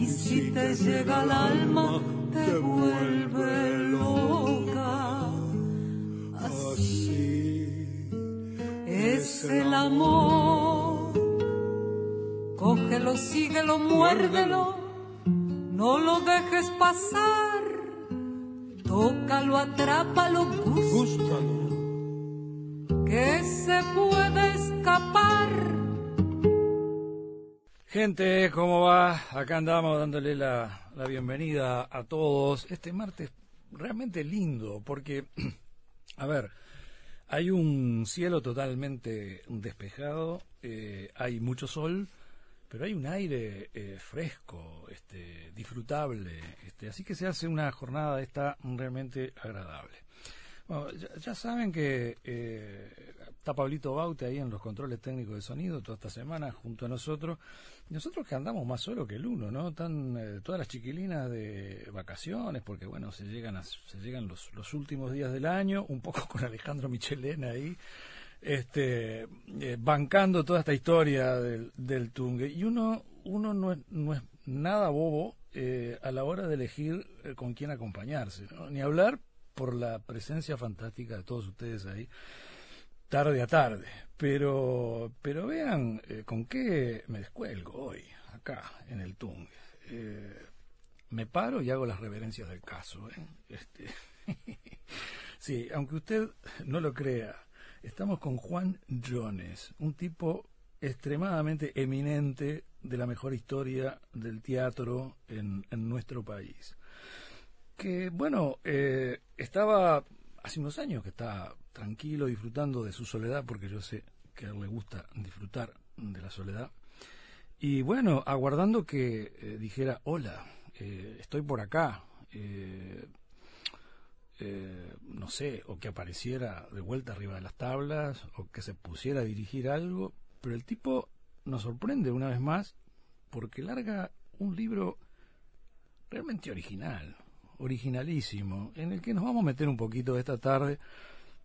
y si te llega al alma, te vuelve loca. Así es el amor. Cógelo, síguelo, muérdelo, no lo dejes pasar. Tócalo, atrápalo, gústalo, que se puede escapar. Gente, ¿cómo va? Acá andamos dándole la, la bienvenida a todos. Este martes realmente lindo, porque, a ver, hay un cielo totalmente despejado, eh, hay mucho sol, pero hay un aire eh, fresco, este, disfrutable, este, así que se hace una jornada esta realmente agradable. Bueno, ya, saben que eh, está Pablito Baute ahí en los controles técnicos de sonido toda esta semana junto a nosotros. Nosotros que andamos más solo que el uno, ¿no? Están eh, todas las chiquilinas de vacaciones, porque bueno, se llegan a- se llegan los, los últimos días del año, un poco con Alejandro Michelena ahí, este, eh, bancando toda esta historia del, del Tungue. Y uno, uno no es, no es nada bobo eh, a la hora de elegir eh, con quién acompañarse, ¿no? Ni hablar por la presencia fantástica de todos ustedes ahí tarde a tarde. Pero, pero vean eh, con qué me descuelgo hoy, acá, en el Tung. Eh, me paro y hago las reverencias del caso. ¿eh? Este, sí, aunque usted no lo crea, estamos con Juan Jones, un tipo extremadamente eminente de la mejor historia del teatro en, nuestro país que bueno, estaba hace unos años que está tranquilo, disfrutando de su soledad, porque yo sé que a él le gusta disfrutar de la soledad. Y bueno, aguardando que eh, dijera, hola, eh, estoy por acá, eh, eh, no sé, o que apareciera de vuelta arriba de las tablas, o que se pusiera a dirigir algo, pero el tipo nos sorprende una vez más porque larga un libro realmente original, originalísimo, en el que nos vamos a meter un poquito esta tarde,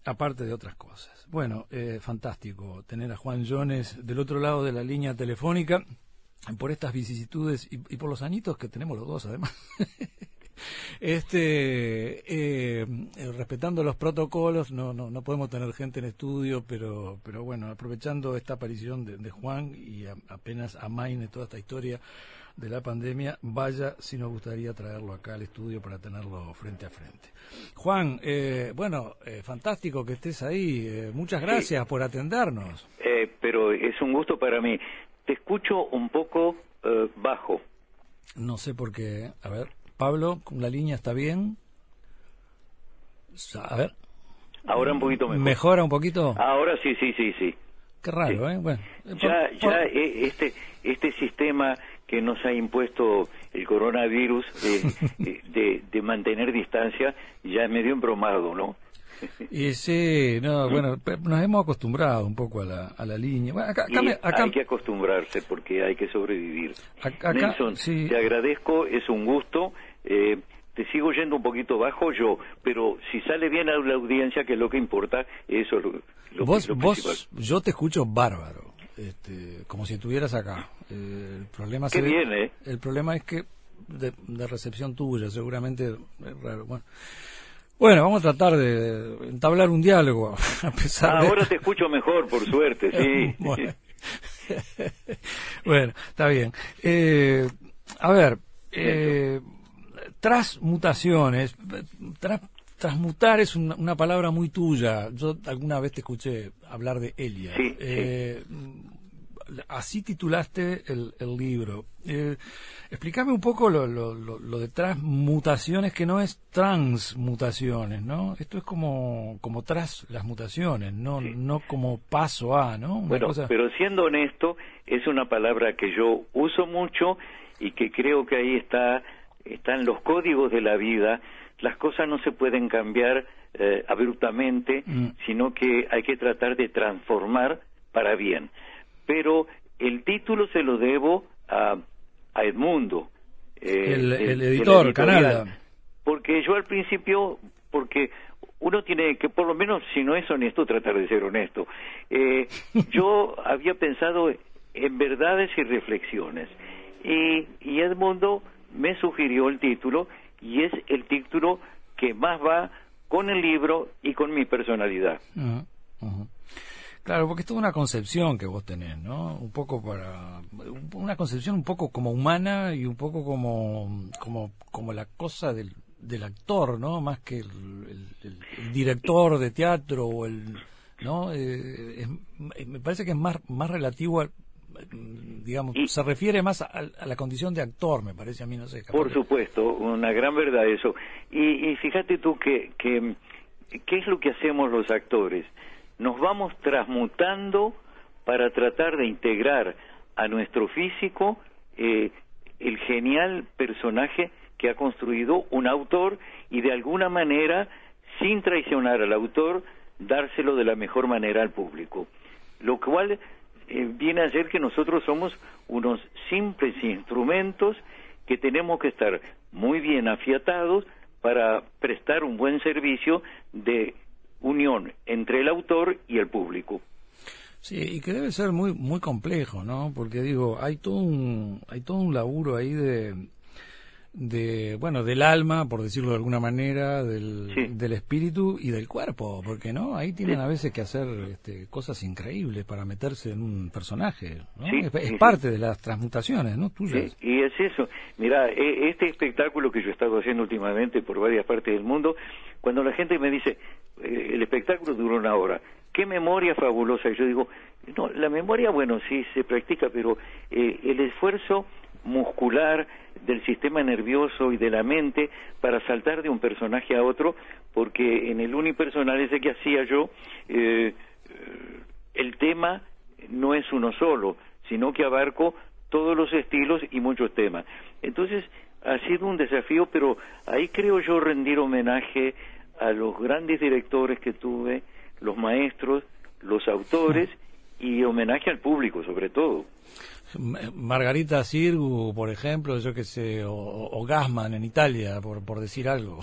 aparte de otras cosas. Bueno, eh, fantástico tener a Juan Jones del otro lado de la línea telefónica, por estas vicisitudes y, por los añitos que tenemos los dos, además. Este, eh, respetando los protocolos, no, no, no podemos tener gente en estudio, pero, pero bueno, aprovechando esta aparición de, de Juan y a- apenas amaine toda esta historia de la pandemia, vaya si nos gustaría traerlo acá al estudio para tenerlo frente a frente. Juan, eh, bueno, eh, fantástico que estés ahí, eh, muchas gracias por atendernos. Eh, pero es un gusto para mí. Te escucho un poco eh, bajo. No sé por qué, a ver, Pablo, la línea está bien. A ver, Ahora un poquito mejor. ¿Mejora un poquito? Ahora sí, sí, sí, sí. Qué raro, Sí. ¿eh? Bueno, Ya, por- ya por- eh, este, este sistema que nos ha impuesto el coronavirus de, de- mantener distancia ya es medio embromado, ¿no? Y sí, no, bueno, nos hemos acostumbrado un poco a la, a la línea. Bueno, acá, acá Y me- acá- hay que acostumbrarse porque hay que sobrevivir. Nelson, sí. te agradezco, es un gusto. Eh, te sigo yendo un poquito bajo yo, pero si sale bien a la audiencia, que es lo que importa, eso es lo, lo- vos, lo vos, yo te escucho bárbaro. Este, como si estuvieras acá. Eh, el problema se ve- ¿eh? el problema es que de, de recepción tuya, seguramente es raro. Bueno. Bueno, vamos a tratar de entablar un diálogo a pesar Ah, de ahora te escucho mejor, por suerte, sí. bueno. Bueno, está bien. Eh, a ver, eh, tras mutaciones, tras, transmutar es una, una palabra muy tuya. Yo alguna vez te escuché hablar de Elia. Sí, sí. Eh, Así titulaste el, el libro. Eh, explícame un poco lo, lo, lo, lo de transmutaciones, que no es transmutaciones, ¿no? Esto es como, como tras las mutaciones, no, Sí. no como paso a, ¿no? Una Bueno, cosa- pero siendo honesto, es una palabra que yo uso mucho y que creo que ahí está están los códigos de la vida. Las cosas no se pueden cambiar eh, abruptamente, Mm. sino que hay que tratar de transformar para bien. Pero el título se lo debo a, a Edmundo, eh, El- de- editor. Canalda. Porque yo al principio, porque uno tiene que, por lo menos, si no es honesto, tratar de ser honesto. Eh, yo había pensado en verdades y reflexiones. Y, y Edmundo me sugirió el título, y es el título que más va con el libro y con mi personalidad. Ujú. Claro, porque es una concepción que vos tenés, ¿no? Un poco para una concepción un poco como humana y un poco como como como la cosa del, del actor, ¿no? Más que el director de teatro o el, ¿no? Eh, es- me parece que es más más relativo al digamos, Y- se refiere más a, a la condición de actor, me parece a mí, no sé. Por supuesto, una gran verdad eso. Y, y fíjate tú que, que, ¿qué es lo que hacemos los actores? Nos vamos transmutando para tratar de integrar a nuestro físico eh, el genial personaje que ha construido un autor y de alguna manera, sin traicionar al autor, dárselo de la mejor manera al público. Lo cual eh, viene a ser que nosotros somos unos simples instrumentos que tenemos que estar muy bien afiatados para prestar un buen servicio de unión entre el autor y el público. Sí, y que debe ser muy muy complejo, ¿no? Porque digo, hay todo un hay todo un laburo ahí de de bueno, del alma, por decirlo de alguna manera, del, Sí. del espíritu y del cuerpo, porque no, ahí tienen a veces que hacer este, cosas increíbles para meterse en un personaje, ¿no? Sí, es parte de las transmutaciones, ¿no? Tuyas. Y es eso. Mira, e- este espectáculo que yo he estado haciendo últimamente por varias partes del mundo, cuando la gente me dice, eh, el espectáculo duró una hora, qué memoria fabulosa. Y yo digo, no, la memoria, bueno, sí se practica, pero eh, el esfuerzo muscular del sistema nervioso y de la mente para saltar de un personaje a otro, porque en el unipersonal ese que hacía yo, eh, el tema no es uno solo, sino que abarco todos los estilos y muchos temas. Entonces, ha sido un desafío, pero ahí creo yo rendir homenaje a los grandes directores que tuve, los maestros, los autores y homenaje al público sobre todo. Margarita Sirgu, por ejemplo, yo que sé, o, o Gassman en Italia, por, por decir algo.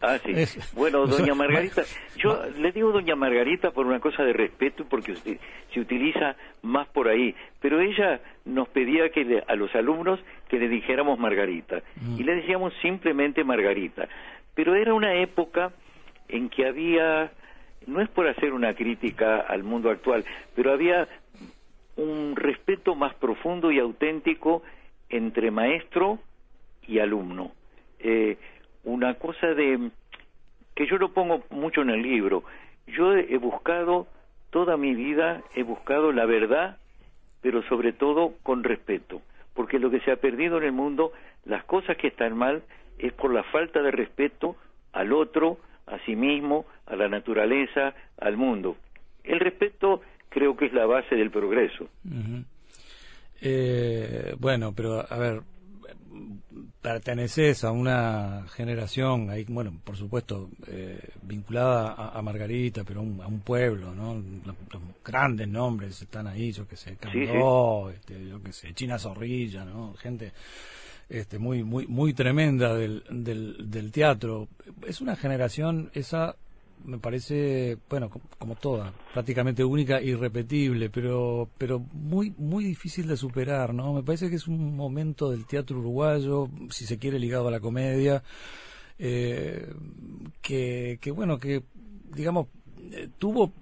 Ah, sí. Es- Bueno, doña Margarita, yo Ma- le digo doña Margarita por una cosa de respeto, porque usted se utiliza más por ahí, pero ella nos pedía que le- a los alumnos que le dijéramos Margarita, Mm. y le decíamos simplemente Margarita. Pero era una época en que había, no es por hacer una crítica al mundo actual, pero había un respeto más profundo y auténtico entre maestro y alumno. Eh, una cosa de que yo lo pongo mucho en el libro. Yo he buscado toda mi vida, he buscado la verdad, pero sobre todo con respeto, porque lo que se ha perdido en el mundo, las cosas que están mal, es por la falta de respeto al otro, a sí mismo, a la naturaleza, al mundo. El respeto creo que es la base del progreso. Eh, bueno, pero a ver, perteneces a una generación, ahí, bueno, por supuesto, eh, vinculada a, a Margarita, pero a un, a un pueblo, ¿no? Los, los grandes nombres están ahí, yo que sé, Sí, Candó, este, yo que sé, China Zorrilla, ¿no? Gente este, muy, muy, muy tremenda del, del, del teatro. Es una generación esa me parece, bueno, como toda, prácticamente única, irrepetible, pero, pero muy, muy difícil de superar, ¿no? Me parece que es un momento del teatro uruguayo, si se quiere ligado a la comedia, eh, que, que, bueno, que, digamos, eh, tuvo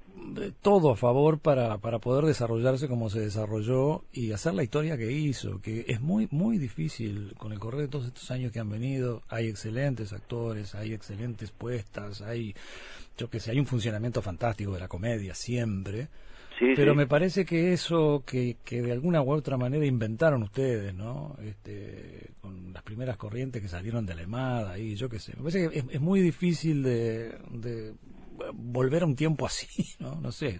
todo a favor para, para poder desarrollarse como se desarrolló y hacer la historia que hizo, que es muy, muy difícil con el correr de todos estos años que han venido. Hay excelentes actores, hay excelentes puestas, hay, yo que sé, hay un funcionamiento fantástico de la comedia siempre. pero me parece que eso que, que de alguna u otra manera inventaron ustedes, ¿no? Este, con las primeras corrientes que salieron de la EMADA y yo qué sé. Me parece que es, es muy difícil de, de volver a un tiempo así, ¿no? No sé.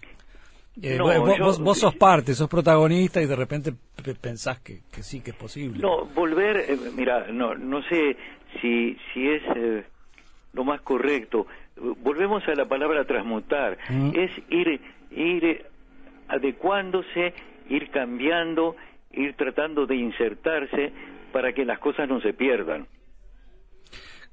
Eh, vos, vos, sos parte, sos protagonista y de repente pensás que, que sí, que es posible. No, volver, eh, mira, no, no sé si, si es eh, lo más correcto. Volvemos a la palabra transmutar. Mm. Es ir, ir adecuándose, ir cambiando, ir tratando de insertarse para que las cosas no se pierdan.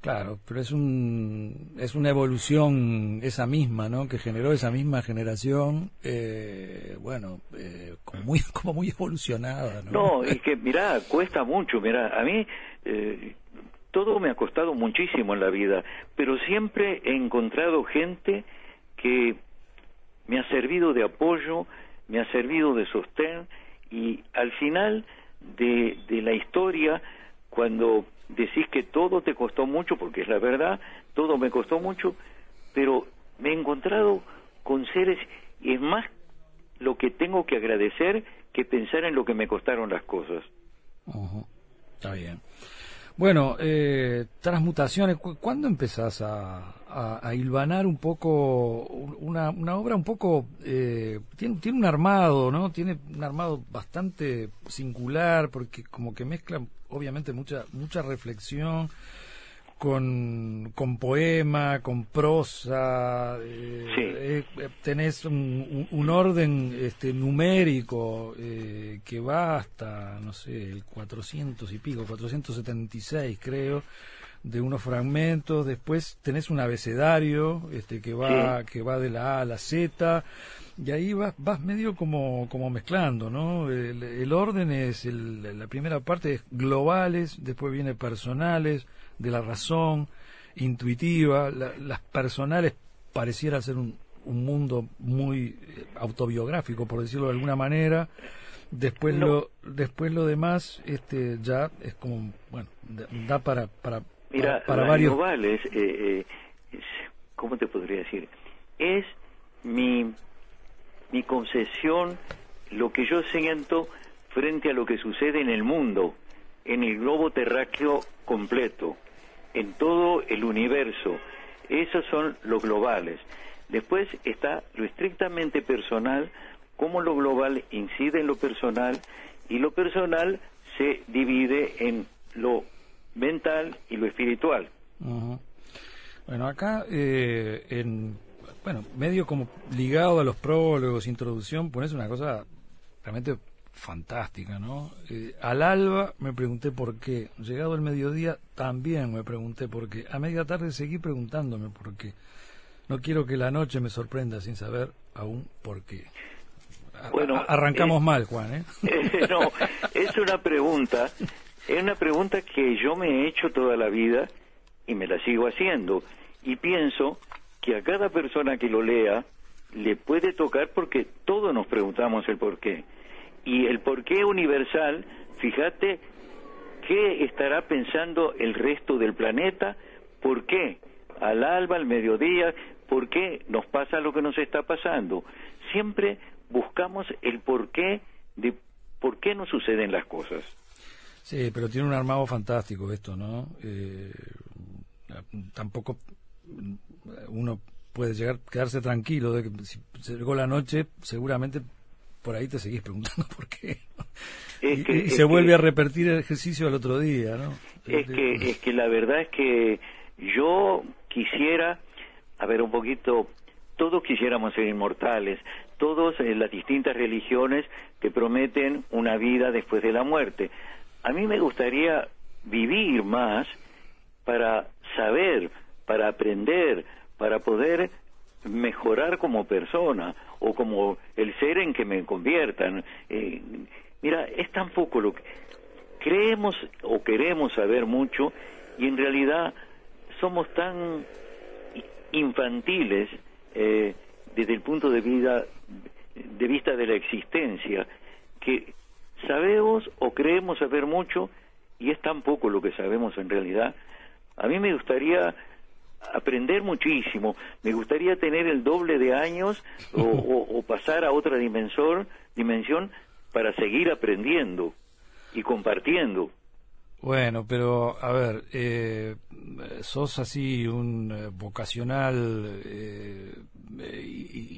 Claro, pero es un es una evolución esa misma, ¿no? Que generó esa misma generación, eh, bueno, eh, como muy como muy evolucionada, ¿no? No, es que mira, cuesta mucho, mira, a mí eh, todo me ha costado muchísimo en la vida, pero siempre he encontrado gente que me ha servido de apoyo, me ha servido de sostén y al final de, la historia, cuando decís que todo te costó mucho, porque es la verdad, todo me costó mucho, pero me he encontrado con seres, y es más lo que tengo que agradecer que pensar en lo que me costaron las cosas. Está bien. Bueno, eh, transmutaciones, ¿cuándo empezás a, a, hilvanar un poco una, una obra un poco eh, tiene, tiene un armado no tiene un armado bastante singular porque como que mezcla obviamente mucha mucha reflexión con, con poema, con prosa, eh, eh, tenés un, un, orden este, numérico que va hasta, no sé, el 400 y pico, 476 creo, de unos fragmentos, después tenés un abecedario este, que va que va de la A a la Z y ahí vas, vas medio como, como mezclando, ¿no? El, orden es, la primera parte es globales, después viene personales, de la razón, intuitiva, las personales pareciera ser un, un mundo muy eh, autobiográfico, por decirlo de alguna manera, después lo después lo demás este ya es como bueno da para para Mira, para, varios... globales, eh, eh, ¿cómo te podría decir? Es mi, mi concesión, lo que yo siento frente a lo que sucede en el mundo, en el globo terráqueo completo, en todo el universo. Esos son los globales. Después está lo estrictamente personal, cómo lo global incide en lo personal y lo personal se divide en lo mental y lo espiritual. Bueno, acá, eh, en, bueno, medio como ligado a los prólogos, introducción, pones una cosa realmente fantástica, ¿no? Eh, al alba me pregunté por qué, llegado el mediodía también me pregunté por qué, a media tarde seguí preguntándome por qué. No quiero que la noche me sorprenda sin saber aún por qué. bueno, arrancamos mal, Juan, ¿eh? no, es una pregunta es una pregunta que yo me he hecho toda la vida y me la sigo haciendo. Y pienso que a cada persona que lo lea le puede tocar porque todos nos preguntamos el por qué. Y el por qué universal, fíjate, ¿qué estará pensando el resto del planeta? ¿Por qué? Al alba, al mediodía, ¿por qué nos pasa lo que nos está pasando? Siempre buscamos el por qué de por qué nos suceden las cosas. Sí, pero tiene un armado fantástico esto, ¿no? Eh, tampoco uno puede llegar quedarse tranquilo de que si llegó la noche, seguramente por ahí te seguís preguntando por qué. y, se vuelve a repetir el ejercicio al otro día, ¿no? Es que, es que la verdad es que yo quisiera, a ver, un poquito, todos quisiéramos ser inmortales, todos en las distintas religiones que prometen una vida después de la muerte a mí me gustaría vivir más para saber, para aprender, para poder mejorar como persona o como el ser en que me conviertan. Eh, mira, es tan poco lo que creemos o queremos saber mucho y en realidad somos tan infantiles eh, desde el punto de, de vista de la existencia que sabemos o creemos saber mucho y es tan poco lo que sabemos en realidad. A mí me gustaría aprender muchísimo, me gustaría tener el doble de años o, pasar a otra dimensión, dimensión para seguir aprendiendo y compartiendo. Bueno, pero a ver, eh, sos así un eh, vocacional eh,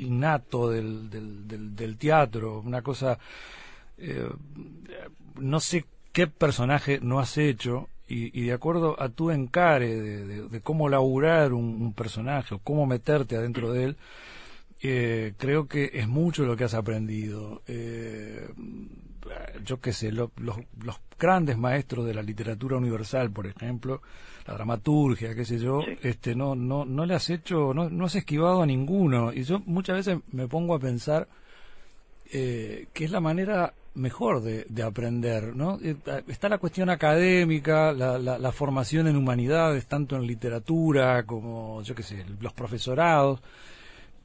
innato del, del, del, teatro, una cosa, no sé qué personaje no has hecho y, de acuerdo a tu encare de, cómo laburar un, personaje o cómo meterte adentro de él, eh, creo que es mucho lo que has aprendido. Eh, yo qué sé, los, grandes maestros de la literatura universal, por ejemplo, la dramaturgia, qué sé yo, este, no, no, no le has hecho, no, no has esquivado a ninguno. Y yo muchas veces me pongo a pensar eh, que es la manera mejor de, aprender, ¿no? Eh, está la cuestión académica, la, formación en humanidades, tanto en literatura como, yo qué sé, los profesorados,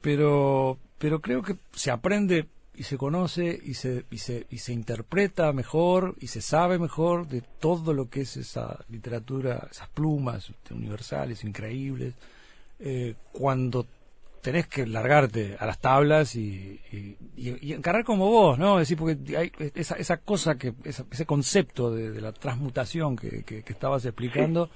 pero, pero creo que se aprende y se conoce y se, y se, y se interpreta mejor y se sabe mejor de todo lo que es esa literatura, esas plumas universales, increíbles, eh, cuando tenés que largarte a las tablas y, encarar como vos, ¿no? Es decir, porque hay esa, esa cosa, que ese concepto de, la transmutación que, que, estabas explicando,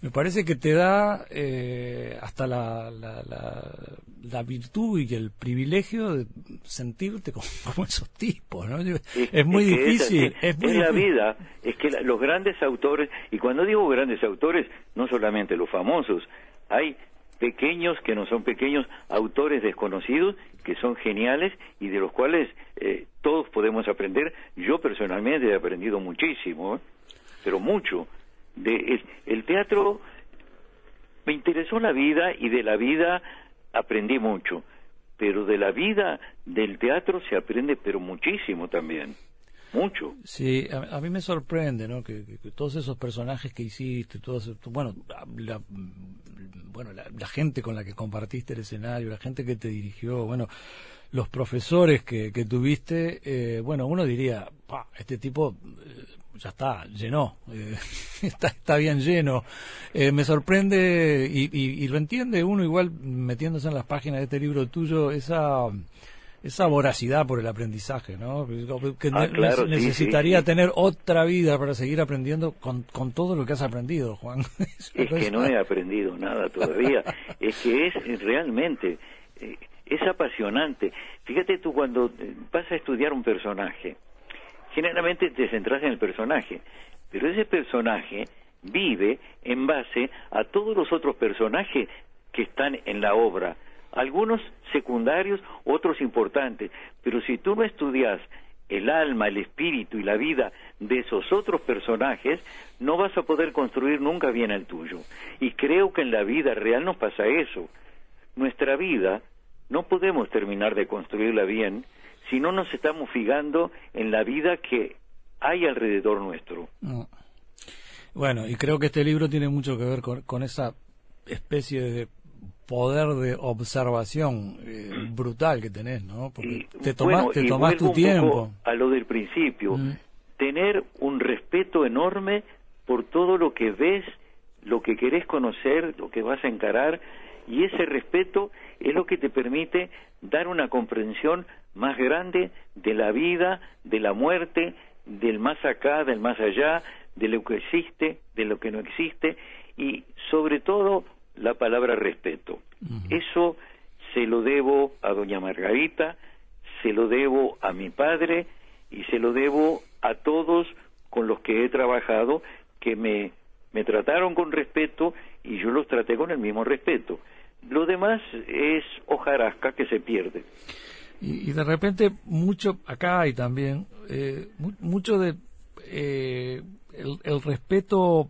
me parece que te da eh, hasta la, la, virtud y el privilegio de sentirte como, esos tipos, ¿no? Es, muy difícil. Es, la vida, es que los grandes autores, y cuando digo grandes autores, no solamente los famosos, hay pequeños, que no son pequeños, autores desconocidos, que son geniales y de los cuales eh, todos podemos aprender. Yo personalmente he aprendido muchísimo, pero mucho. De, el, teatro me interesó la vida y de la vida aprendí mucho, pero de la vida del teatro se aprende pero muchísimo también mucho. Sí, a, mí me sorprende, ¿no? Que, todos esos personajes que hiciste, todos, bueno, la, bueno, la, gente con la que compartiste el escenario, la gente que te dirigió, bueno, los profesores que, que tuviste, eh, bueno, uno diría, este tipo eh, ya está, llenó, eh, está, está bien lleno. me sorprende y, y, y, lo entiende uno igual metiéndose en las páginas de este libro tuyo, esa esa voracidad por el aprendizaje, ¿no? Que ah, necesitaría tener otra vida para seguir aprendiendo con, con todo lo que has aprendido, Juan. es que no he aprendido nada todavía. es que es realmente, eh, es apasionante. Fíjate tú cuando vas a estudiar un personaje, generalmente te centras en el personaje, pero ese personaje vive en base a todos los otros personajes que están en la obra algunos secundarios, otros importantes, pero si tú no estudias el alma, el espíritu y la vida de esos otros personajes, no vas a poder construir nunca bien el tuyo. Y creo que en la vida real nos pasa eso. Nuestra vida no podemos terminar de construirla bien si no nos estamos fijando en la vida que hay alrededor nuestro. Bueno, y creo que este libro tiene mucho que ver con esa especie de poder de observación eh, brutal que tenés, ¿no? Porque te tomas, te tomás tu tiempo. a lo del principio, mm. tener un respeto enorme por todo lo que ves, lo que querés conocer, lo que vas a encarar, y ese respeto es lo que te permite dar una comprensión más grande de la vida, de la muerte, del más acá, del más allá, de lo que existe, de lo que no existe, y sobre todo la palabra respeto. Eso se lo debo a doña Margarita, se lo debo a mi padre y se lo debo a todos con los que he trabajado que me, me trataron con respeto y yo los traté con el mismo respeto. Lo demás es hojarasca que se pierde. Y, de repente mucho, acá hay también, eh, mucho de eh, el, respeto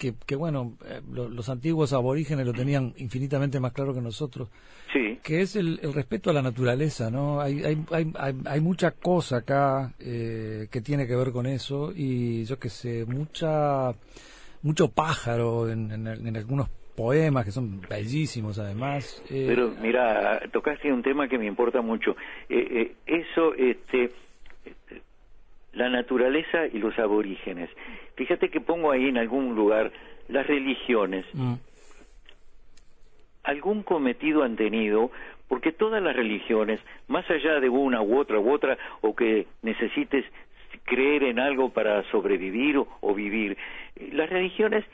que, que bueno, eh, los antiguos aborígenes lo tenían infinitamente más claro que nosotros, sí. que es el, respeto a la naturaleza, ¿no? Hay, hay, hay, hay mucha cosa acá eh, que tiene que ver con eso y yo que sé, mucha mucho pájaro en, en, algunos poemas que son bellísimos además. Eh, Pero mira, tocaste un tema que me importa mucho. eso, este, la naturaleza y los aborígenes. Fíjate que pongo ahí en algún lugar las religiones. Mm. Algún cometido han tenido, porque todas las religiones, más allá de una u otra u otra, o que necesites creer en algo para sobrevivir o vivir, las religiones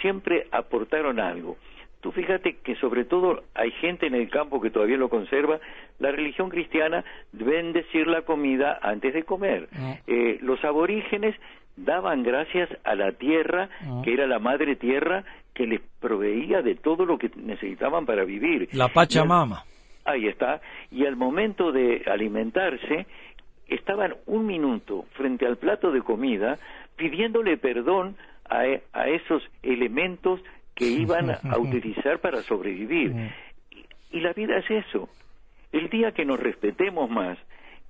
siempre aportaron algo. Tú fíjate que sobre todo hay gente en el campo que todavía lo conserva. La religión cristiana bendecir la comida antes de comer. Ah. Eh, los aborígenes daban gracias a la tierra, ah. que era la madre tierra, que les proveía de todo lo que necesitaban para vivir. La Pachamama. ahí está. Y al momento de alimentarse, estaban un minuto frente al plato de comida pidiéndole perdón a, a esos elementos que iban a utilizar para sobrevivir. Y, la vida es eso. El día que nos respetemos más,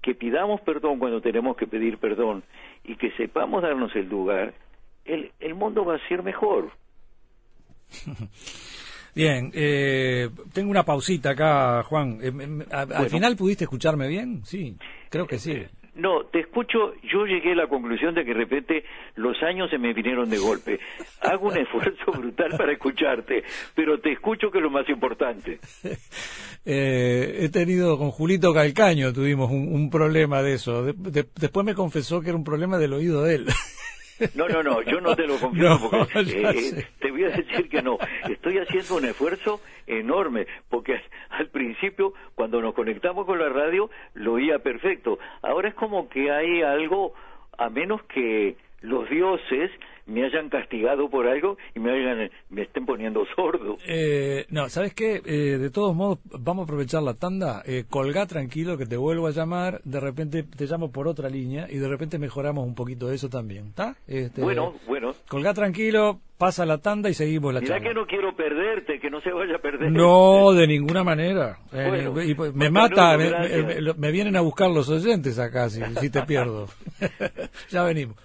que pidamos perdón cuando tenemos que pedir perdón y que sepamos darnos el lugar, el, el mundo va a ser mejor. Bien, eh, tengo una pausita acá, Juan. Eh, ¿Al final pudiste escucharme bien? Sí, creo que sí. No, te escucho, yo llegué a la conclusión de que de repente los años se me vinieron de golpe. Hago un esfuerzo brutal para escucharte, pero te escucho que es lo más importante. Eh, he tenido con Julito Calcaño, tuvimos un, problema de eso. después me confesó que era un problema del oído de él. No, no, no, yo no te lo confieso porque eh, te voy a decir que no. Estoy haciendo un esfuerzo enorme porque al principio cuando nos conectamos con la radio lo oía perfecto. Ahora es como que hay algo, a menos que los dioses me hayan castigado por algo y me hayan me estén poniendo sordo. Eh, no, ¿sabes qué? Eh, de todos modos, vamos a aprovechar la tanda. Eh, colgá tranquilo que te vuelvo a llamar. De repente te llamo por otra línea y de repente mejoramos un poquito eso también. ¿Está? Este, bueno, bueno. Colgá tranquilo, pasa la tanda y seguimos la Mirá charla. que no quiero perderte, que no se vaya a perder. No, de ninguna manera. Eh, pues, me mata, me, me, vienen a buscar los oyentes acá si, si te pierdo. ya venimos.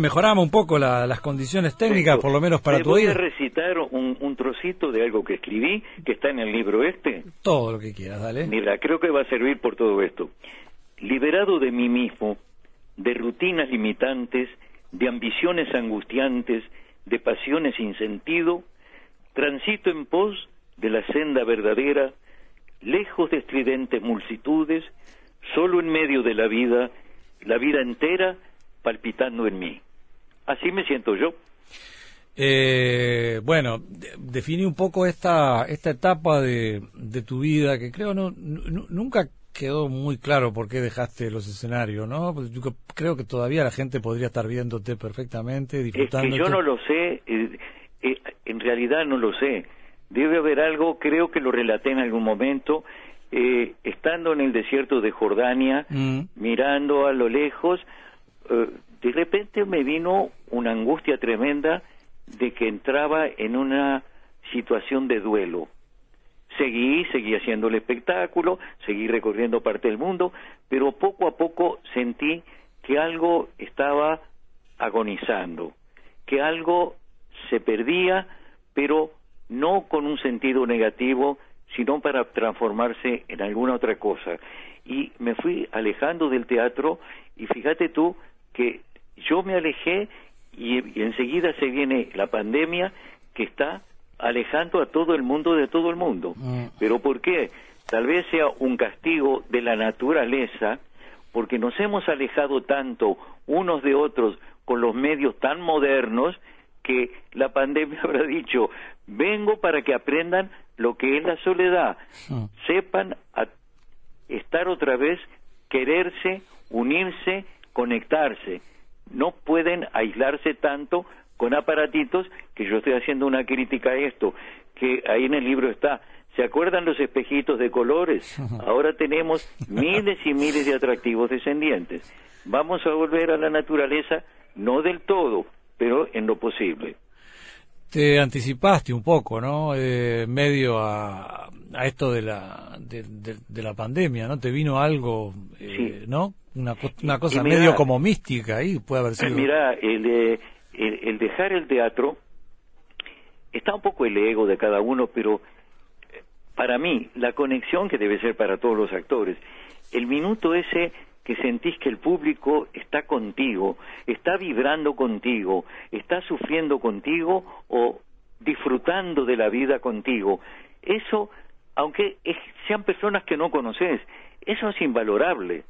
Mejoramos un poco las condiciones técnicas, por lo menos para tu voy a recitar un, trocito de algo que escribí, que está en el libro este. Todo lo que quieras, dale. Mira, creo que va a servir por todo esto. Liberado de mí mismo, de rutinas limitantes, de ambiciones angustiantes, de pasiones sin sentido, transito en pos de la senda verdadera, lejos de estridentes multitudes, solo en medio de la vida, la vida entera, palpitando en mí. Así me siento yo. Eh, bueno, define un poco esta, esta etapa de, de tu vida que creo no, nunca quedó muy claro por qué dejaste los escenarios, ¿no? Pues yo creo que todavía la gente podría estar viéndote perfectamente, disfrutando. Es que yo no lo sé, eh, eh, en realidad no lo sé. Debe haber algo, creo que lo relaté en algún momento, estando en el desierto de Jordania, mm. mirando a lo lejos, eh, de repente me vino una angustia tremenda de que entraba en una situación de duelo. Seguí, seguí haciendo el espectáculo, seguí recorriendo parte del mundo, pero poco a poco sentí que algo estaba agonizando, que algo se perdía, pero no con un sentido negativo, sino para transformarse en alguna otra cosa. Y me fui alejando del teatro y fíjate tú que yo me alejé y, enseguida se viene la pandemia que está alejando a todo el mundo de todo el mundo. Mm. ¿Pero por qué? Tal vez sea un castigo de la naturaleza porque nos hemos alejado tanto unos de otros con los medios tan modernos que la pandemia habrá dicho, vengo para que aprendan lo que es la soledad, mm. sepan estar otra vez, quererse, unirse, conectarse. No pueden aislarse tanto con aparatitos, que yo estoy haciendo una crítica a esto, que ahí en el libro está. ¿Se acuerdan los espejitos de colores? Ahora tenemos miles y miles de atractivos descendientes. Vamos a volver a la naturaleza, no del todo, pero en lo posible. Te anticipaste un poco, ¿no? Eh, medio a, a, esto de la, de, la pandemia, ¿no? Te vino algo, eh, ¿no? Una, una cosa medio como mística ahí, puede haber sido. Mira, el, el, dejar el teatro, está un poco el ego de cada uno, pero eh, para mí, la conexión que debe ser para todos los actores, el minuto ese que sentís que el público está contigo, está vibrando contigo, está sufriendo contigo o disfrutando de la vida contigo. Eso, aunque sean personas que no conoces, eso es invalorable.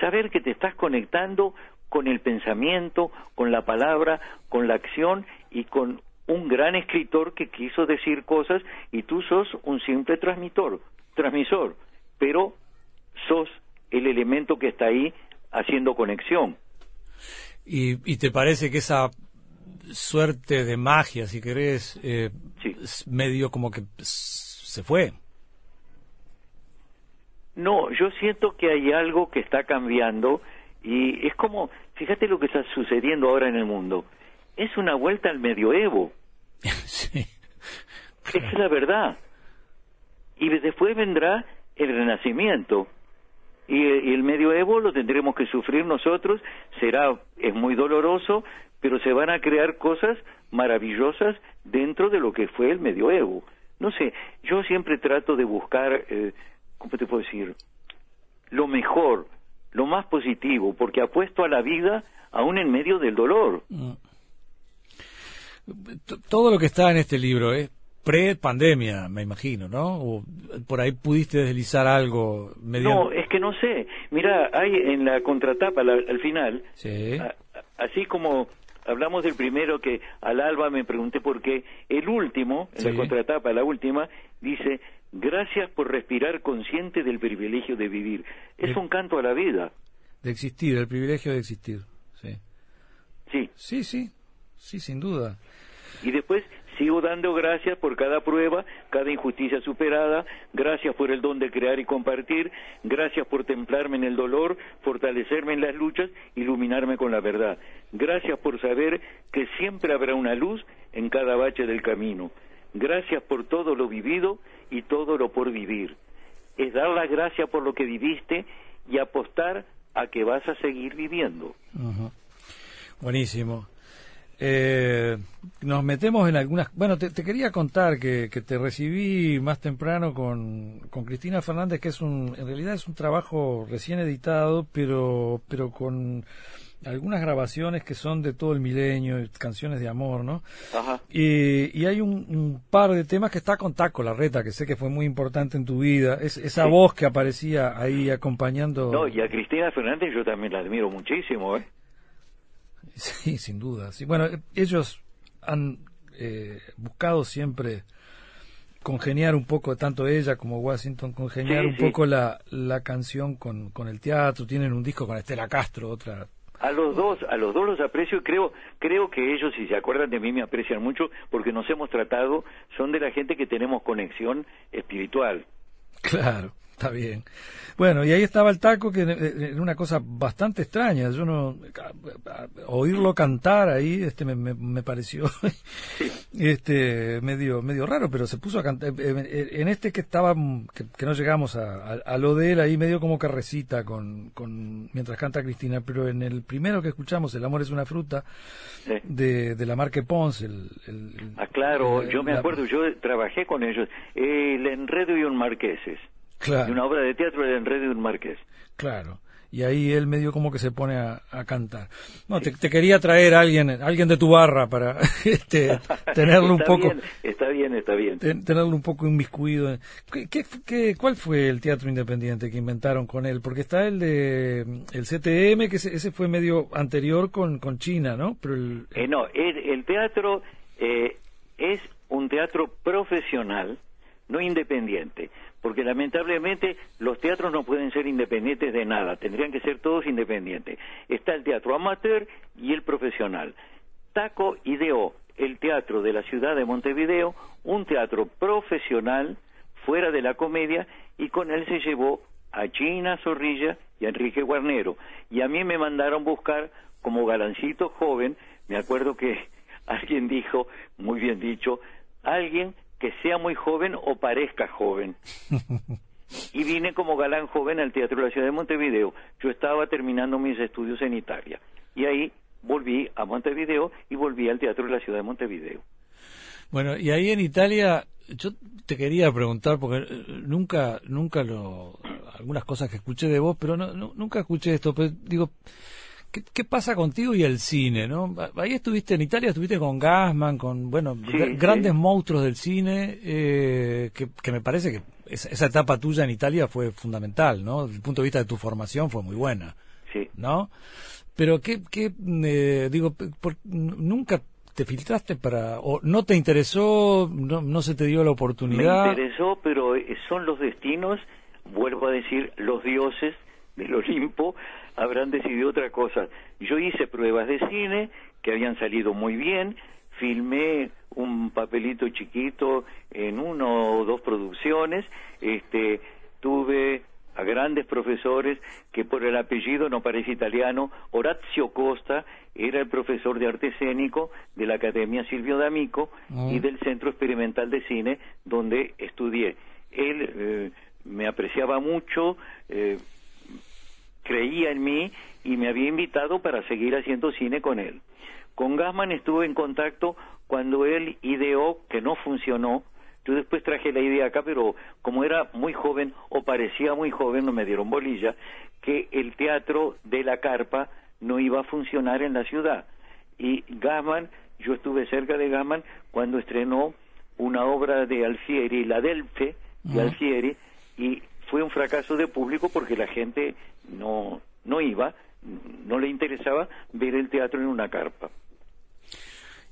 Saber que te estás conectando con el pensamiento, con la palabra, con la acción y con un gran escritor que quiso decir cosas y tú sos un simple transmitor, transmisor, pero sos el elemento que está ahí haciendo conexión. ¿Y, te parece que esa suerte de magia, si querés, eh, medio como que se fue? No, yo siento que hay algo que está cambiando y es como, fíjate lo que está sucediendo ahora en el mundo. Es una vuelta al medioevo. sí. Es la verdad. Y después vendrá el renacimiento y, el medioevo lo tendremos que sufrir nosotros, será, es muy doloroso, pero se van a crear cosas maravillosas dentro de lo que fue el medioevo. No sé, yo siempre trato de buscar, eh, ¿cómo te puedo decir? Lo mejor, lo más positivo, porque apuesto a la vida aún en medio del dolor. Mm. Todo lo que está en este libro es pre-pandemia, me imagino, ¿no? O por ahí pudiste deslizar algo medio... No, es que no sé. Mira, hay en la contratapa, al final, así como hablamos del primero que al alba me pregunté por qué, el último, en la contratapa, la última, dice, gracias por respirar consciente del privilegio de vivir. Es un canto a la vida. De existir, el privilegio de existir, sí. Sí. Sí, sí, sí, sin duda. Y después Sigo dando gracias por cada prueba, cada injusticia superada, gracias por el don de crear y compartir, gracias por templarme en el dolor, fortalecerme en las luchas, iluminarme con la verdad. Gracias por saber que siempre habrá una luz en cada bache del camino. Gracias por todo lo vivido y todo lo por vivir. Es dar las gracias por lo que viviste y apostar a que vas a seguir viviendo. Buenísimo. Eh, nos metemos en algunas... Bueno, te, quería contar que, te recibí más temprano con, con, Cristina Fernández, que es un, en realidad es un trabajo recién editado, pero, pero con algunas grabaciones que son de todo el milenio, canciones de amor, ¿no? Ajá. Y, hay un, par de temas que está con Taco Larreta, que sé que fue muy importante en tu vida, es, esa voz que aparecía ahí acompañando... No, y a Cristina Fernández yo también la admiro muchísimo, ¿eh? Sí, sin duda. Sí. Bueno, ellos han eh, buscado siempre congeniar un poco, tanto ella como Washington, congeniar un poco la, la canción con, con el teatro. Tienen un disco con Estela Castro, otra a los dos, a los dos los aprecio y creo, creo que ellos, si se acuerdan de mí, me aprecian mucho porque nos hemos tratado, son de la gente que tenemos conexión espiritual. Claro, Está bien. Bueno, y ahí estaba el taco, que era una cosa bastante extraña. Yo no. Oírlo cantar ahí este me, me, pareció este medio medio raro, pero se puso a cantar. En este que estaba. que, no llegamos a, lo de él, ahí medio como que recita con, con, mientras canta Cristina, pero en el primero que escuchamos, El amor es una fruta, de, de la marca Pons. El, ah, claro, yo me acuerdo, yo trabajé con ellos. El enredo y un marqueses. Claro. una obra de teatro de Enredo y un Marqués. Claro. Y ahí él medio como que se pone a, cantar. No, te, quería traer a alguien, alguien de tu barra para este, tenerlo un poco. está bien, está bien. tenerlo un poco inmiscuido. ¿Qué, qué, cuál fue el teatro independiente que inventaron con él? Porque está el de el CTM, que ese, fue medio anterior con, con China, ¿no? Pero el, eh, no, el, teatro eh, es un teatro profesional, no independiente porque lamentablemente los teatros no pueden ser independientes de nada, tendrían que ser todos independientes. Está el teatro amateur y el profesional. Taco ideó el teatro de la ciudad de Montevideo, un teatro profesional fuera de la comedia, y con él se llevó a China Zorrilla y a Enrique Guarnero. Y a mí me mandaron buscar como galancito joven, me acuerdo que alguien dijo, muy bien dicho, alguien que sea muy joven o parezca joven. y vine como galán joven al Teatro de la Ciudad de Montevideo. Yo estaba terminando mis estudios en Italia. Y ahí volví a Montevideo y volví al Teatro de la Ciudad de Montevideo. Bueno, y ahí en Italia, yo te quería preguntar, porque eh, nunca, nunca lo, algunas cosas que escuché de vos, pero no, nunca escuché esto, pero digo, ¿Qué, pasa contigo y el cine, no? Ahí estuviste en Italia, estuviste con Gassman, con, bueno, grandes monstruos del cine, eh, que, me parece que esa, etapa tuya en Italia fue fundamental, ¿no? Desde el punto de vista de tu formación fue muy buena, sí. ¿no? Pero ¿qué, qué eh, digo, nunca te filtraste para, o no te interesó, no, no se te dio la oportunidad? Me interesó, pero eh, son los destinos, vuelvo a decir, los dioses del Olimpo habrán decidido otra cosa. Yo hice pruebas de cine que habían salido muy bien, filmé un papelito chiquito en uno o dos producciones, este, tuve a grandes profesores que por el apellido no parece italiano, Orazio Costa era el profesor de arte escénico de la Academia Silvio D'Amico y ah. del Centro Experimental de Cine donde estudié. Él eh, me apreciaba mucho, eh, creía en mí y me había invitado para seguir haciendo cine con él. Con Gassman estuve en contacto cuando él ideó, que no funcionó, yo después traje la idea acá, pero como era muy joven o parecía muy joven, no me dieron bolilla, que el teatro de la carpa no iba a funcionar en la ciudad. Y Gassman, yo estuve cerca de Gassman cuando estrenó una obra de Alfieri, La Delfe, de Alfieri, y fue un fracaso de público porque la gente no, no iba, no le interesaba ver el teatro en una carpa.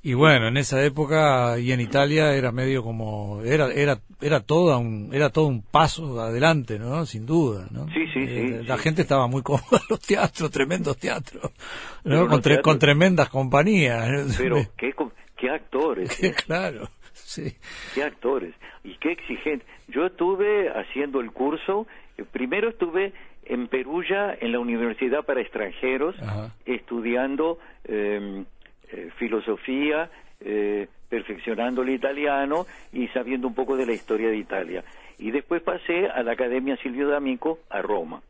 Y bueno, en esa época y en Italia era medio como era era era todo un era todo un paso adelante, ¿no? Sin duda, ¿no? Sí, sí, eh, sí. La gente estaba muy cómoda los teatros, tremendos teatros, ¿no? Con, con, tremendas compañías. Pero qué qué actores. Qué, claro. Sí. Qué actores y qué exigente. Yo estuve haciendo el curso, eh, primero estuve en Perulla, en la Universidad para Extranjeros, estudiando em, eh, filosofía, eh, perfeccionando el italiano y sabiendo un poco de la historia de Italia. Y después pasé a la Academia Silvio D'Amico a Roma.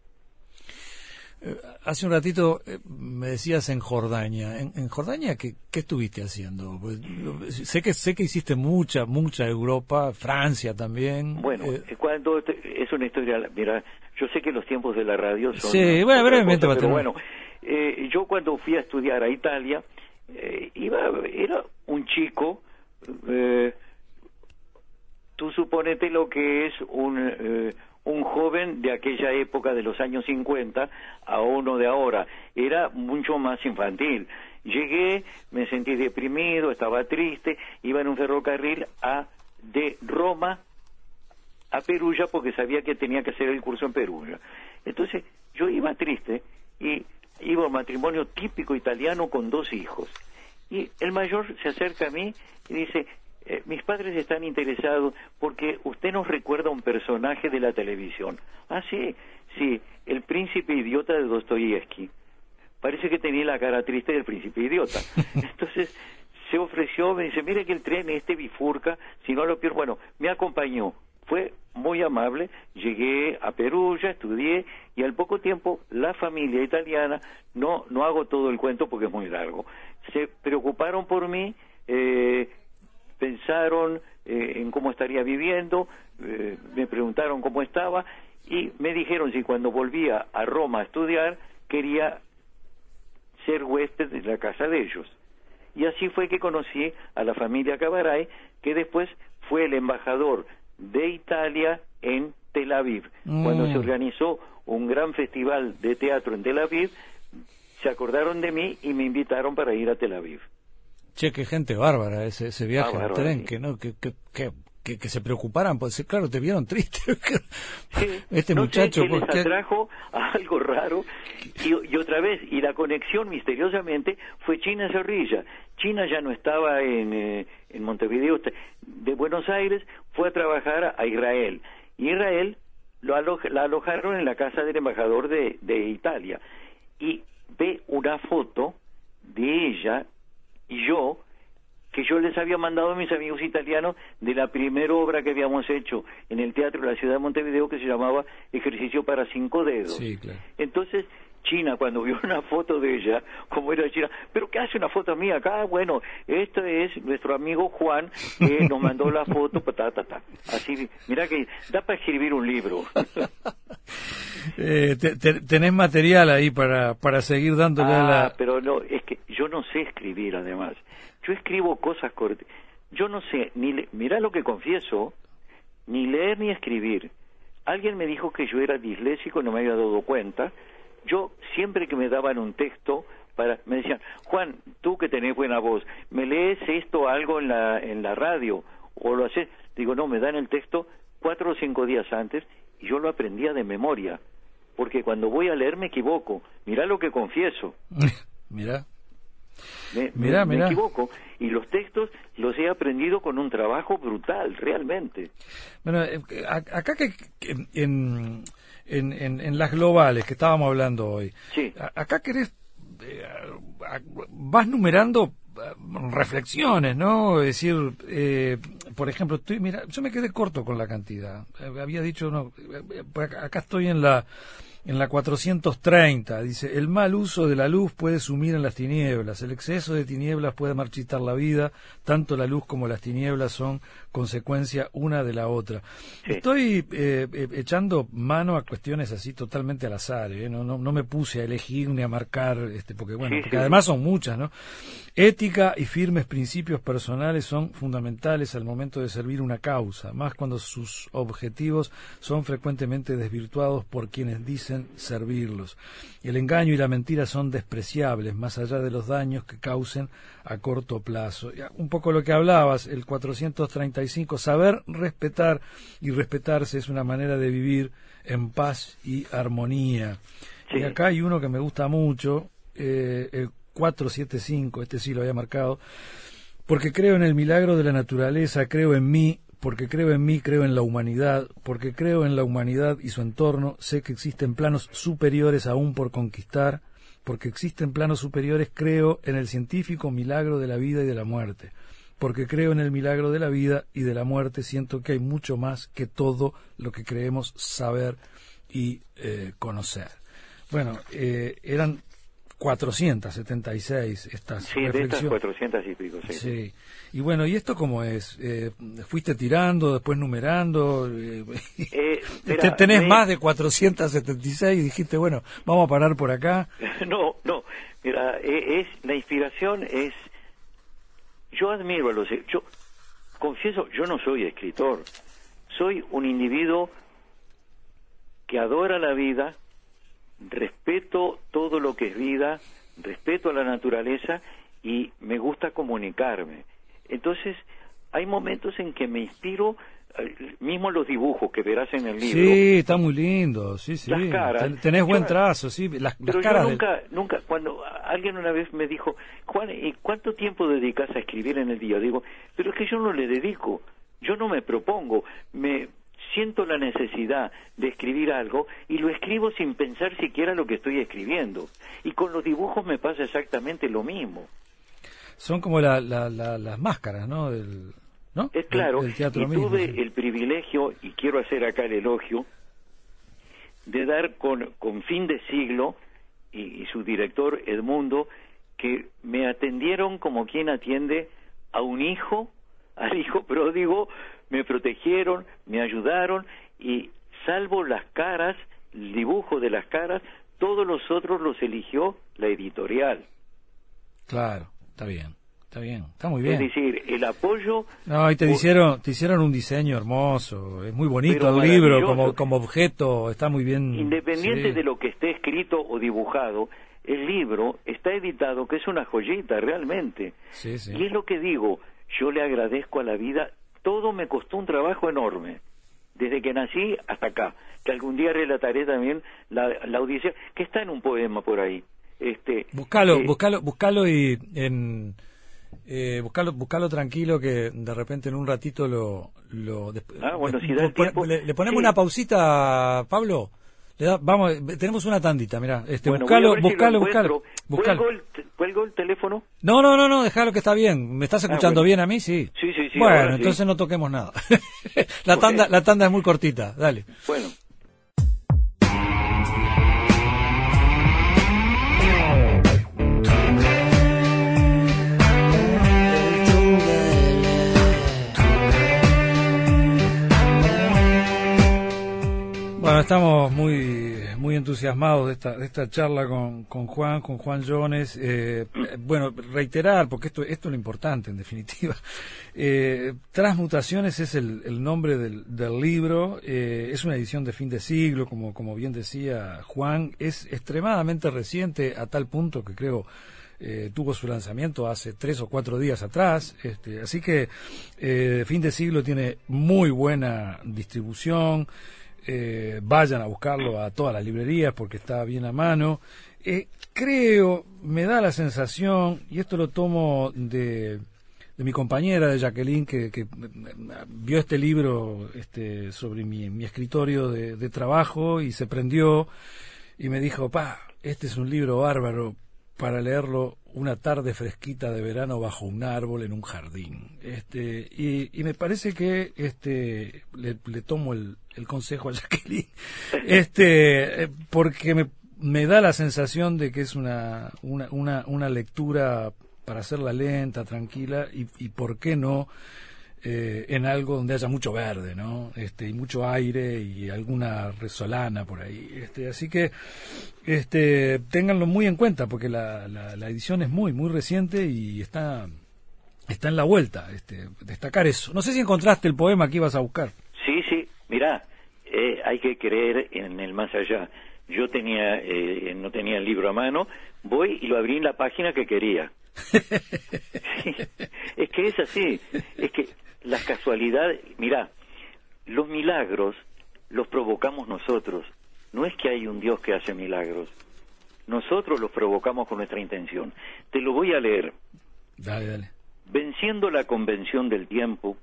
Eh, hace un ratito eh, me decías en Jordania. ¿En, Jordania ¿qué, estuviste haciendo? Pues, sé que sé que hiciste mucha, mucha Europa, Francia también. Bueno, eh, cuando es una historia, mira, yo sé que los tiempos de la radio son... Sí, bueno, brevemente. pero bueno, yo cuando fui a estudiar a Italia, iba, era un chico, tú suponete lo que es un un joven de aquella época de los años 50 a uno de ahora. Era mucho más infantil. Llegué, me sentí deprimido, estaba triste, iba en un ferrocarril a de Roma a Perugia porque sabía que tenía que hacer el curso en Perugia. Entonces, yo iba triste y iba a un matrimonio típico italiano con dos hijos. Y el mayor se acerca a mí y dice, eh, mis padres están interesados porque usted nos recuerda a un personaje de la televisión. Ah, sí, sí, el príncipe idiota de Dostoyevsky. Parece que tenía la cara triste del príncipe idiota. Entonces se ofreció, me dice, mire que el tren este bifurca, si no lo pierdo, bueno, me acompañó. Fue muy amable, llegué a Perú, ya estudié y al poco tiempo la familia italiana, no, no hago todo el cuento porque es muy largo, se preocuparon por mí, eh, pensaron eh, en cómo estaría viviendo, eh, me preguntaron cómo estaba y me dijeron si cuando volvía a Roma a estudiar quería ser huésped de la casa de ellos. Y así fue que conocí a la familia Cabaray, que después fue el embajador de Italia en Tel Aviv. Cuando se mm. organizó un gran festival de teatro en Tel Aviv, se acordaron de mí y me invitaron para ir a Tel Aviv. Che, qué gente bárbara ese, ese viaje ah, en tren, que no, que, que, que, se preocuparan, pues claro, te vieron triste. este muchacho, sé, les atrajo algo raro y, otra vez, y la conexión misteriosamente fue China Zorrilla. China ya no estaba en, eh, en Montevideo, de Buenos Aires fue a trabajar a Israel. Israel lo la alojaron en la casa del embajador de, de Italia y ve una foto de ella y yo que yo les había mandado a mis amigos italianos de la primera obra que habíamos hecho en el Teatro de la Ciudad de Montevideo que se llamaba Ejercicio para Cinco Dedos. Entonces, China, cuando vio una foto de ella, como era China, ¿pero qué hace una foto mía acá? Bueno, esto es nuestro amigo Juan que nos mandó la foto, ta, ta, ta. Así, mira que da para escribir un libro. eh, tenés material ahí para, para seguir dándole ah, la... pero no, es que yo no sé escribir además. Yo escribo cosas cortas. Yo no sé, ni mira lo que confieso, ni leer ni escribir. Alguien me dijo que yo era disléxico, no me había dado cuenta. Yo siempre que me daban un texto, para, me decían, Juan, tú que tenés buena voz, ¿me lees esto algo en la, en la radio? ¿O lo haces? Digo, no, me dan el texto cuatro o cinco días antes y yo lo aprendía de memoria. Porque cuando voy a leer me equivoco. Mira lo que confieso. mira. Me, equivoco y los textos los he aprendido con un trabajo brutal, realmente. Bueno, eh, acá que, en, en, en, las globales que estábamos hablando hoy, acá querés, eh, vas numerando eh, reflexiones, ¿no? Es decir, por ejemplo, estoy, mira, yo me quedé corto con la cantidad. había dicho, no, acá estoy en la en la 430 dice, el mal uso de la luz puede sumir en las tinieblas, el exceso de tinieblas puede marchitar la vida, tanto la luz como las tinieblas son consecuencia una de la otra. Estoy eh, eh, echando mano a cuestiones así totalmente al azar, ¿eh? no, no, me puse a elegir ni a marcar, este, porque bueno, porque además son muchas, ¿no? Ética y firmes principios personales son fundamentales al momento de servir una causa, más cuando sus objetivos son frecuentemente desvirtuados por quienes dicen servirlos. El engaño y la mentira son despreciables, más allá de los daños que causen a corto plazo. Un poco lo que hablabas, el 435, saber respetar y respetarse es una manera de vivir en paz y armonía. Y acá hay uno que me gusta mucho, eh, el 475, este sí lo había marcado, porque creo en el milagro de la naturaleza, creo en mí, porque creo en mí, creo en la humanidad, porque creo en la humanidad y su entorno, sé que existen planos superiores aún por conquistar, porque existen planos superiores, creo en el científico milagro de la vida y de la muerte. Porque creo en el milagro de la vida y de la muerte, siento que hay mucho más que todo lo que creemos saber y eh, conocer. Bueno, eh, eran 476 estas sí, de estas 400 y pico, sí. sí. Y bueno, ¿y esto cómo es? Eh, ¿Fuiste tirando, después numerando? Eh, ¿Tenés más de 476 y dijiste, bueno, vamos a parar por acá? No, no. Mira, e, es, la inspiración es... Yo admiro a los... Yo confieso, yo no soy escritor. Soy un individuo que adora la vida, respeto todo lo que es vida, respeto a la naturaleza y me gusta comunicarme. Entonces, hay momentos en que me inspiro eh, mismo los dibujos que verás en el libro. Sí, está muy lindo, sí, sí. Las caras. Ten- Tenés buen trazo, sí. Las, las Pero caras yo del- nunca, nunca, cuando alguien una vez me dijo, Juan, ¿y cuánto tiempo dedicas a escribir en el día? Digo, pero es que yo no le dedico, yo no me propongo, me siento la necesidad de escribir algo y lo escribo sin pensar siquiera lo que estoy escribiendo. Y con los dibujos me pasa exactamente lo mismo. son como la, la- la- las máscaras, ¿no? Del, ¿no? Es claro, Del, del teatro y mismo. tuve sí. el privilegio, y quiero hacer acá el elogio, de dar con, con fin de siglo y, y su director Edmundo, que me atendieron como quien atiende a un hijo, al hijo pródigo, me protegieron, me ayudaron y salvo las caras, el dibujo de las caras, todos los otros los eligió la editorial. Claro, está bien, está bien, está muy Es bien. decir, el apoyo No, y te o- hicieron, te hicieron un diseño hermoso, es muy bonito Pero el libro como, como objeto, está muy bien. Independiente sí. de lo que esté escrito o dibujado, el libro está editado, que es una joyita realmente. Sí, sí. Y es lo que digo, yo le agradezco a la vida, todo me costó un trabajo enorme, desde que nací hasta acá, que algún día relataré también la, la odisea, que está en un poema por ahí. Este, Buscalo, eh, buscalo, buscalo y en eh, buscalo, buscalo tranquilo que de repente en un ratito lo, lo Ah, bueno, le- si da el tiempo, le, le ponemos sí. una pausita, Pablo. Le da- vamos, tenemos una tandita, mira, este, bueno, buscalo, si lo buscalo, buscalo. ¿Cuelgo el, cuelgo el teléfono? No, no, no, no, déjalo que está bien. ¿Me estás escuchando Ah, bueno. bien a mí? Sí. Sí, sí, sí, Bueno, sí. entonces no toquemos nada. la tanda, la tanda es muy cortita, dale. Bueno. Bueno, estamos muy muy entusiasmados de esta, de esta charla con, con Juan, con Juan Jones. Eh, bueno, reiterar, porque esto, esto es lo importante en definitiva. Eh, Transmutaciones es el, el nombre del, del libro, eh, es una edición de fin de siglo, como, como bien decía Juan, es extremadamente reciente a tal punto que creo tuvo su lanzamiento hace tres o cuatro días atrás, este, así que eh, fin de siglo tiene muy buena distribución, eh, vayan a buscarlo a todas las librerías porque está bien a mano. Eh, creo, me da la sensación, y esto lo tomo de, de mi compañera, de Jacqueline, que, que, vio este libro este, sobre mi, mi escritorio de, de trabajo y se prendió y me dijo, pa, este es un libro bárbaro para leerlo una tarde fresquita de verano bajo un árbol en un jardín. Este, y, y me parece que este, le, le tomo el, el consejo a Jacqueline, este, eh, porque me, me da la sensación de que es una, una, una, una lectura para hacerla lenta, tranquila, y, y por qué no eh, en algo donde haya mucho verde, ¿no? Este, y mucho aire y alguna resolana por ahí. Este, así que este, ténganlo muy en cuenta porque la, la, la edición es muy, muy reciente y está, está en la vuelta. Este, destacar eso. No sé si encontraste el poema que ibas a buscar. Sí, sí, mirá, eh, hay que creer en el más allá. Yo tenía, eh, no tenía el libro a mano, voy y lo abrí en la página que quería. Sí, es que es así, es que las casualidades, mirá, los milagros los provocamos nosotros. No es que hay un Dios que hace milagros. Nosotros los provocamos con nuestra intención. Te lo voy a leer. Dale, dale. Venciendo la convención del tiempo,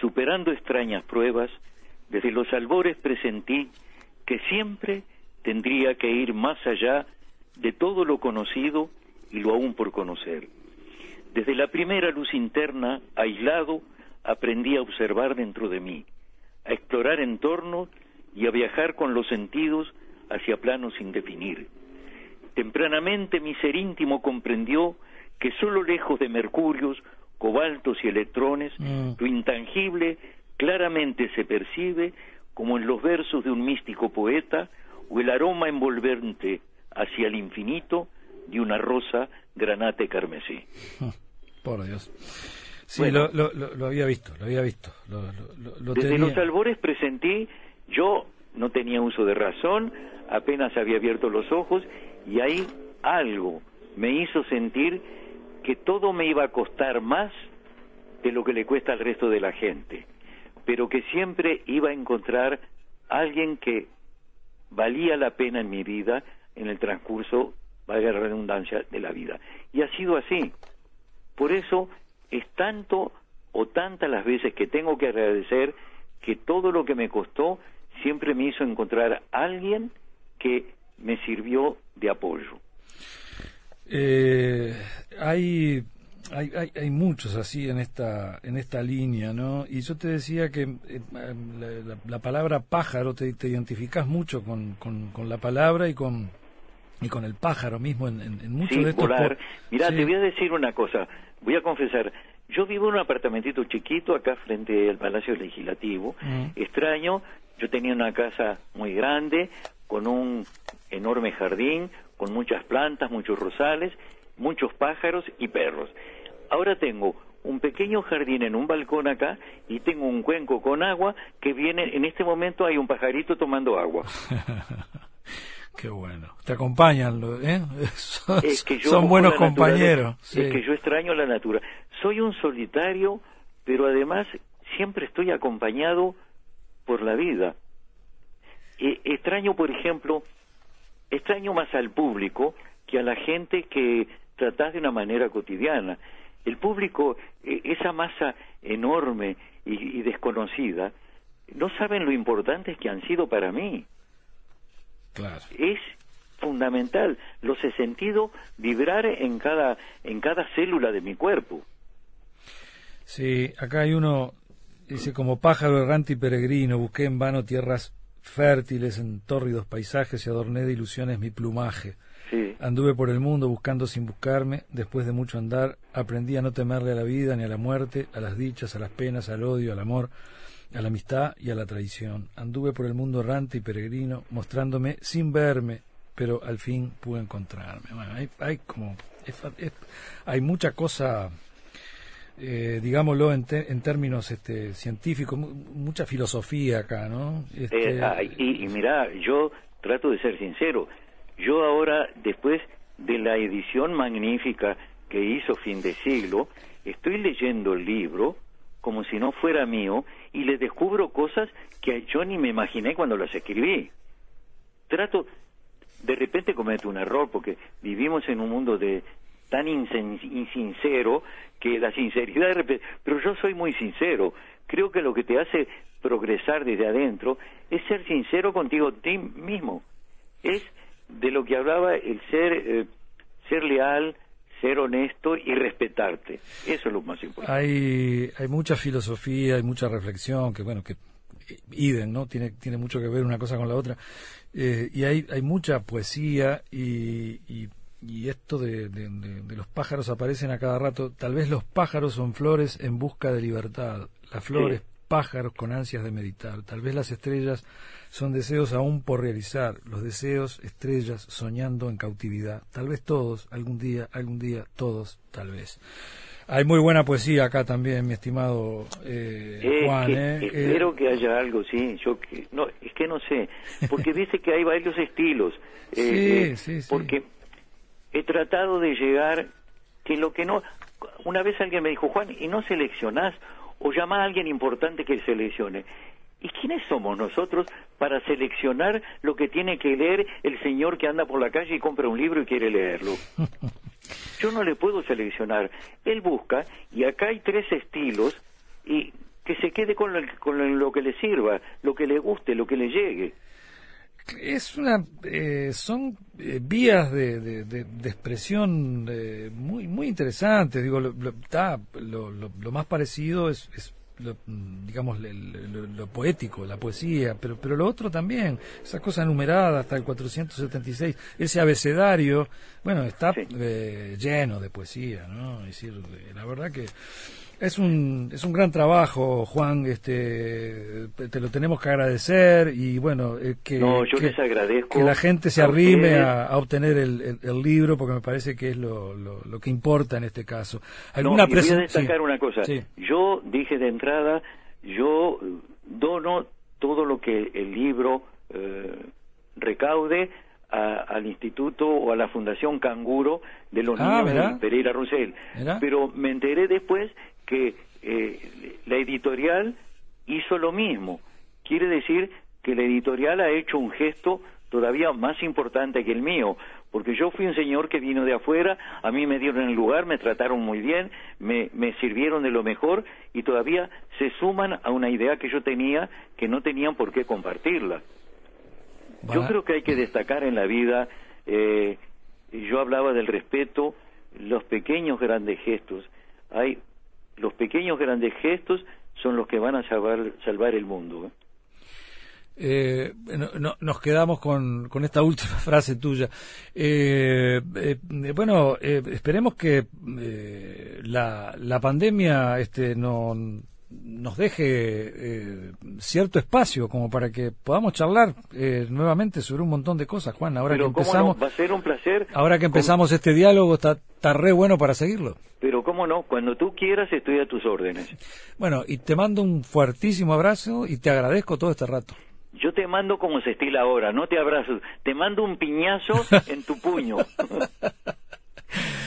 superando extrañas pruebas, desde los albores presentí que siempre tendría que ir más allá de todo lo conocido y lo aún por conocer. Desde la primera luz interna, aislado, aprendí a observar dentro de mí, a explorar entornos y a viajar con los sentidos hacia planos sin definir. Tempranamente mi ser íntimo comprendió que solo lejos de mercurios, cobaltos y electrones, Mm. lo intangible claramente se percibe como en los versos de un místico poeta o el aroma envolvente hacia el infinito de una rosa granate carmesí. Por Dios. Sí, Bueno. lo, lo, lo, lo había visto, lo había visto. Lo- lo Desde tenía. los albores presentí, yo no tenía uso de razón, apenas había abierto los ojos y ahí algo me hizo sentir que todo me iba a costar más de lo que le cuesta al resto de la gente, pero que siempre iba a encontrar alguien que valía la pena en mi vida en el transcurso, valga la redundancia, de la vida. Y ha sido así. Por eso es tanto o tantas las veces que tengo que agradecer que todo lo que me costó siempre me hizo encontrar a alguien que me sirvió de apoyo. Eh, hay, hay, hay, muchos así en esta, en esta línea, ¿no? Y yo te decía que eh, la, palabra pájaro, te, te identificas mucho con, con, la palabra y con, y con el pájaro mismo en, en, muchos de estos... Volar. Mira, te voy a decir una cosa, voy a confesar, yo vivo en un apartamentito chiquito acá frente al Palacio Legislativo, mm. extraño, yo tenía una casa muy grande, con un enorme jardín, con muchas plantas, muchos rosales, muchos pájaros y perros. Ahora tengo un pequeño jardín en un balcón acá y tengo un cuenco con agua que viene, en este momento hay un pajarito tomando agua. Qué bueno. Te acompañan, ¿eh? son buenos compañeros. Es que yo extraño la naturaleza. Soy un solitario, pero además siempre estoy acompañado por la vida. E, extraño, por ejemplo, extraño más al público que a la gente que tratás de una manera cotidiana. El público, e, esa masa enorme y, desconocida, no saben lo importantes que han sido para mí. Es fundamental. Los he sentido vibrar en cada, en cada célula de mi cuerpo. Sí, acá hay uno, dice, como pájaro errante y peregrino, busqué en vano tierras fértiles en tórridos paisajes y adorné de ilusiones mi plumaje. Anduve por el mundo buscando sin buscarme, después de mucho andar, aprendí a no temerle a la vida ni a la muerte, a las dichas, a las penas, al odio, al amor, a la amistad y a la traición. Anduve por el mundo errante y peregrino, mostrándome sin verme, pero al fin pude encontrarme. hay, hay como hay mucha cosa eh, digámoslo en, en términos este, científicos, mucha filosofía acá, ¿no? Este... Eh, y, y mira, yo trato de ser sincero. Yo ahora, después de la edición magnífica que hizo Fin de Siglo, estoy leyendo el libro como si no fuera mío y le descubro cosas que yo ni me imaginé cuando las escribí. Trato, de repente cometo un error porque vivimos en un mundo de tan insincero que la sinceridad, pero yo soy muy sincero. Creo que lo que te hace progresar desde adentro es ser sincero contigo ti mismo. Es de lo que hablaba el ser eh, ser leal, ser honesto y respetarte. Eso es lo más importante. Hay hay mucha filosofía, hay mucha reflexión que bueno que idem, ¿no? Tiene, tiene mucho que ver una cosa con la otra. Eh, y hay, hay mucha poesía y, y y esto de, los pájaros aparecen a cada rato. Tal vez los pájaros son flores en busca de libertad, las flores pájaros con ansias de meditar. Tal vez las estrellas son deseos aún por realizar, los deseos estrellas soñando en cautividad. Tal vez todos, algún día, algún día, todos, tal vez. Hay muy buena poesía acá también, mi estimado eh, Juan. ¿eh? Espero que haya algo, sí. Yo no, es que no sé, porque dice que hay varios estilos. Eh, sí, sí, sí. Porque he tratado de llegar que lo que no una vez alguien me dijo Juan y no seleccionás o llama a alguien importante que seleccione ¿Y quiénes somos nosotros para seleccionar lo que tiene que leer el señor que anda por la calle y compra un libro y quiere leerlo? Yo no le puedo seleccionar. Él busca y acá hay tres estilos y que se quede con lo, con lo que le sirva, lo que le guste, lo que le llegue es una eh, son eh, vías de, de, expresión eh, muy muy interesantes digo lo, lo, más parecido es, es digamos lo, poético la poesía pero pero lo otro también esa cosa numerada hasta el 476 ese abecedario bueno está lleno de poesía no es decir la verdad que es un, es un gran trabajo, Juan, este, te lo tenemos que agradecer y bueno, eh, que, que, la gente se arrime a, obtener el, el, libro porque me parece que es lo, lo, que importa en este caso. ¿Alguna no, voy a destacar una cosa. Yo dije de entrada, yo dono todo lo que el libro eh, recaude al instituto o a la fundación Canguro de los ah, niños de Pereira Rosell. Pero me enteré después que eh, la editorial hizo lo mismo. Quiere decir que la editorial ha hecho un gesto todavía más importante que el mío, porque yo fui un señor que vino de afuera, a mí me dieron el lugar, me trataron muy bien, me, me sirvieron de lo mejor y todavía se suman a una idea que yo tenía que no tenían por qué compartirla. Yo creo que hay que destacar en la vida, eh, yo hablaba del respeto, los pequeños grandes gestos. Hay los pequeños grandes gestos son los que van a salvar, salvar el mundo. ¿eh? Eh, nos quedamos con, con, esta última frase tuya. Eh, eh, bueno, esperemos que la, la, pandemia este, no, nos deje cierto espacio como para que podamos charlar nuevamente sobre un montón de cosas, Juan. Ahora que empezamos, va a ser un placer. Ahora que empezamos este diálogo, está, está re bueno para seguirlo. Pero cómo no, cuando tú quieras estoy a tus órdenes. Bueno, y te mando un fuertísimo abrazo y te agradezco todo este rato. Yo te mando como se estila ahora, no te abrazo, te mando un piñazo en tu puño.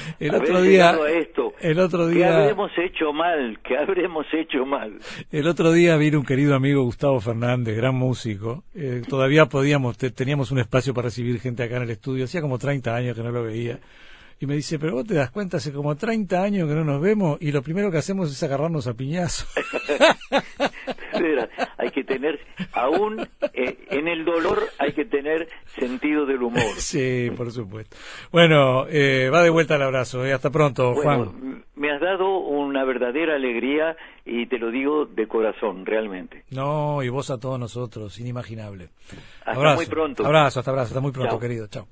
el otro día esto. el otro día ¿Qué habremos hecho mal? ¿Qué habremos hecho mal? El otro día vino un querido amigo Gustavo Fernández, gran músico. Eh, todavía podíamos teníamos un espacio para recibir gente acá en el estudio, hacía como 30 años que no lo veía. Y me dice, pero vos te das cuenta, hace como 30 años que no nos vemos y lo primero que hacemos es agarrarnos a hay que tener, aún eh, en el dolor hay que tener sentido del humor. Sí, por supuesto. Bueno, eh, va de vuelta el abrazo. eh. Hasta pronto, Juan. Me has dado una verdadera alegría y te lo digo de corazón, realmente. No, y vos a todos nosotros, inimaginable. Hasta muy pronto. Abrazo, hasta abrazo, hasta muy pronto, querido. Chao.